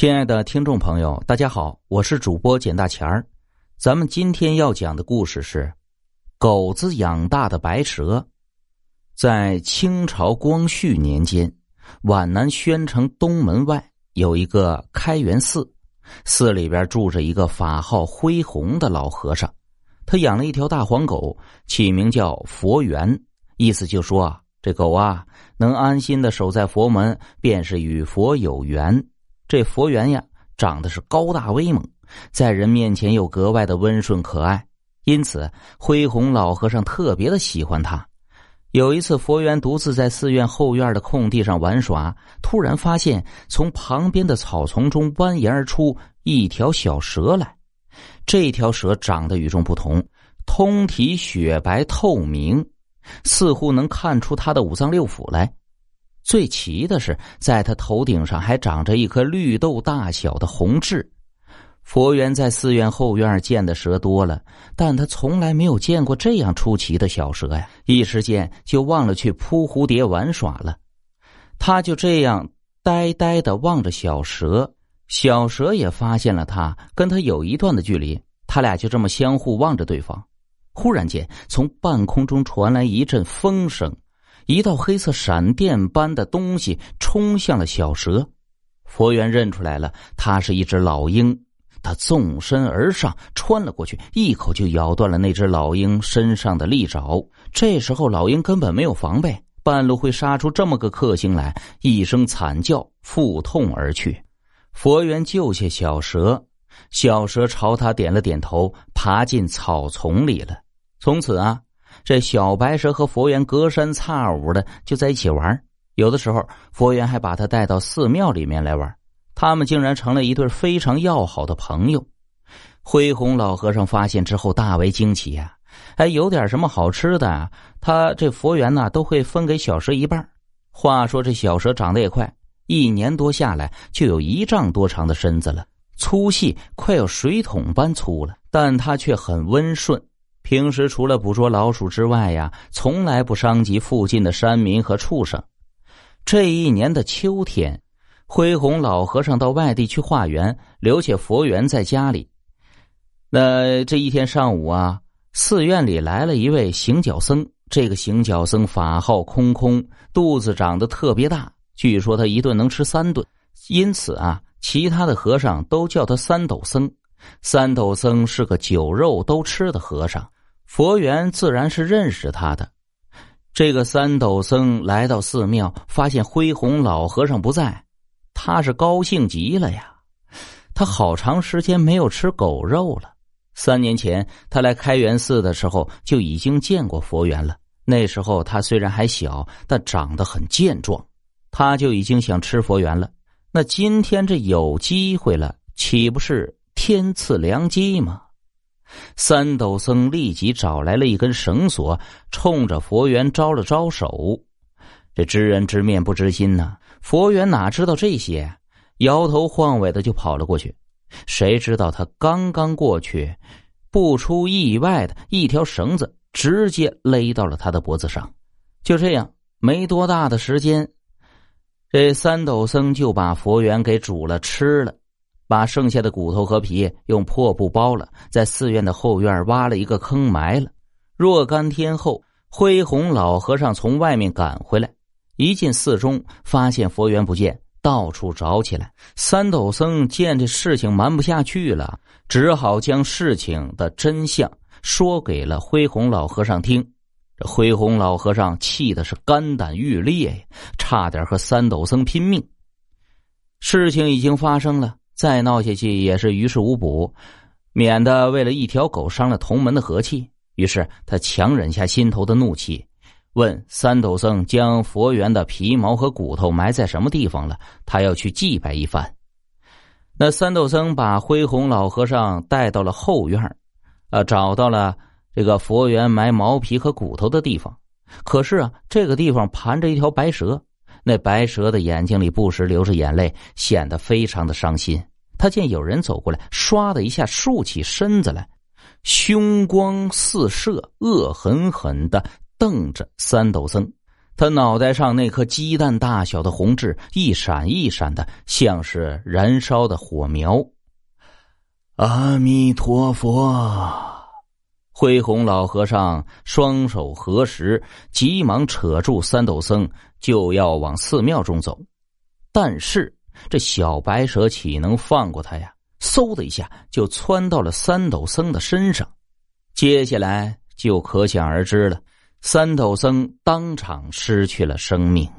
亲爱的听众朋友，大家好，我是主播简大钱儿。咱们今天要讲的故事是狗子养大的白蛇。在清朝光绪年间，皖南宣城东门外有一个开元寺，寺里边住着一个法号恢宏的老和尚，他养了一条大黄狗，起名叫佛缘，意思就说啊，这狗啊能安心的守在佛门，便是与佛有缘。这佛缘呀，长得是高大威猛，在人面前又格外的温顺可爱，因此恢宏老和尚特别的喜欢他。有一次，佛缘独自在寺院后院的空地上玩耍，突然发现从旁边的草丛中蜿蜒而出一条小蛇来。这条蛇长得与众不同，通体雪白透明，似乎能看出它的五脏六腑来。最奇的是，在他头顶上还长着一颗绿豆大小的红痣。佛缘在寺院后院见的蛇多了，但他从来没有见过这样出奇的小蛇呀！一时间就忘了去扑蝴蝶玩耍了。他就这样呆呆的望着小蛇，小蛇也发现了他，跟他有一段的距离。他俩就这么相互望着对方。忽然间，从半空中传来一阵风声。一道黑色闪电般的东西冲向了小蛇，佛缘认出来了，它是一只老鹰。他纵身而上，穿了过去，一口就咬断了那只老鹰身上的利爪。这时候，老鹰根本没有防备，半路会杀出这么个克星来，一声惨叫，腹痛而去。佛缘救下小蛇，小蛇朝他点了点头，爬进草丛里了。从此啊。这小白蛇和佛缘隔三差五的就在一起玩，有的时候佛缘还把他带到寺庙里面来玩，他们竟然成了一对非常要好的朋友。恢宏老和尚发现之后大为惊奇呀，哎，有点什么好吃的，他这佛缘呢都会分给小蛇一半。话说这小蛇长得也快，一年多下来就有一丈多长的身子了，粗细快要水桶般粗了，但它却很温顺。平时除了捕捉老鼠之外呀，从来不伤及附近的山民和畜生。这一年的秋天，恢宏老和尚到外地去化缘，留下佛缘在家里。那这一天上午啊，寺院里来了一位行脚僧。这个行脚僧法号空空，肚子长得特别大，据说他一顿能吃三顿，因此啊，其他的和尚都叫他三斗僧。三斗僧是个酒肉都吃的和尚，佛缘自然是认识他的。这个三斗僧来到寺庙，发现恢弘老和尚不在，他是高兴极了呀。他好长时间没有吃狗肉了。三年前他来开元寺的时候，就已经见过佛缘了。那时候他虽然还小，但长得很健壮，他就已经想吃佛缘了。那今天这有机会了，岂不是？天赐良机吗？三斗僧立即找来了一根绳索，冲着佛缘招了招手。这知人知面不知心呐，佛缘哪知道这些，摇头晃尾的就跑了过去。谁知道他刚刚过去，不出意外的一条绳子直接勒到了他的脖子上。就这样，没多大的时间，这三斗僧就把佛缘给煮了吃了。把剩下的骨头和皮用破布包了，在寺院的后院挖了一个坑埋了。若干天后，恢宏老和尚从外面赶回来，一进寺中，发现佛缘不见，到处找起来。三斗僧见这事情瞒不下去了，只好将事情的真相说给了恢宏老和尚听。这恢宏老和尚气的是肝胆欲裂呀，差点和三斗僧拼命。事情已经发生了。再闹下去也是于事无补，免得为了一条狗伤了同门的和气。于是他强忍下心头的怒气，问三斗僧将佛缘的皮毛和骨头埋在什么地方了，他要去祭拜一番。那三斗僧把恢宏老和尚带到了后院，呃，找到了这个佛缘埋毛皮和骨头的地方。可是啊，这个地方盘着一条白蛇，那白蛇的眼睛里不时流着眼泪，显得非常的伤心。他见有人走过来，唰的一下竖起身子来，凶光四射，恶狠狠的瞪着三斗僧。他脑袋上那颗鸡蛋大小的红痣一闪一闪的，像是燃烧的火苗。阿弥陀佛！恢宏老和尚双手合十，急忙扯住三斗僧，就要往寺庙中走。但是这小白蛇岂能放过他呀？嗖的一下就窜到了三斗僧的身上。接下来就可想而知了。三斗僧当场失去了生命。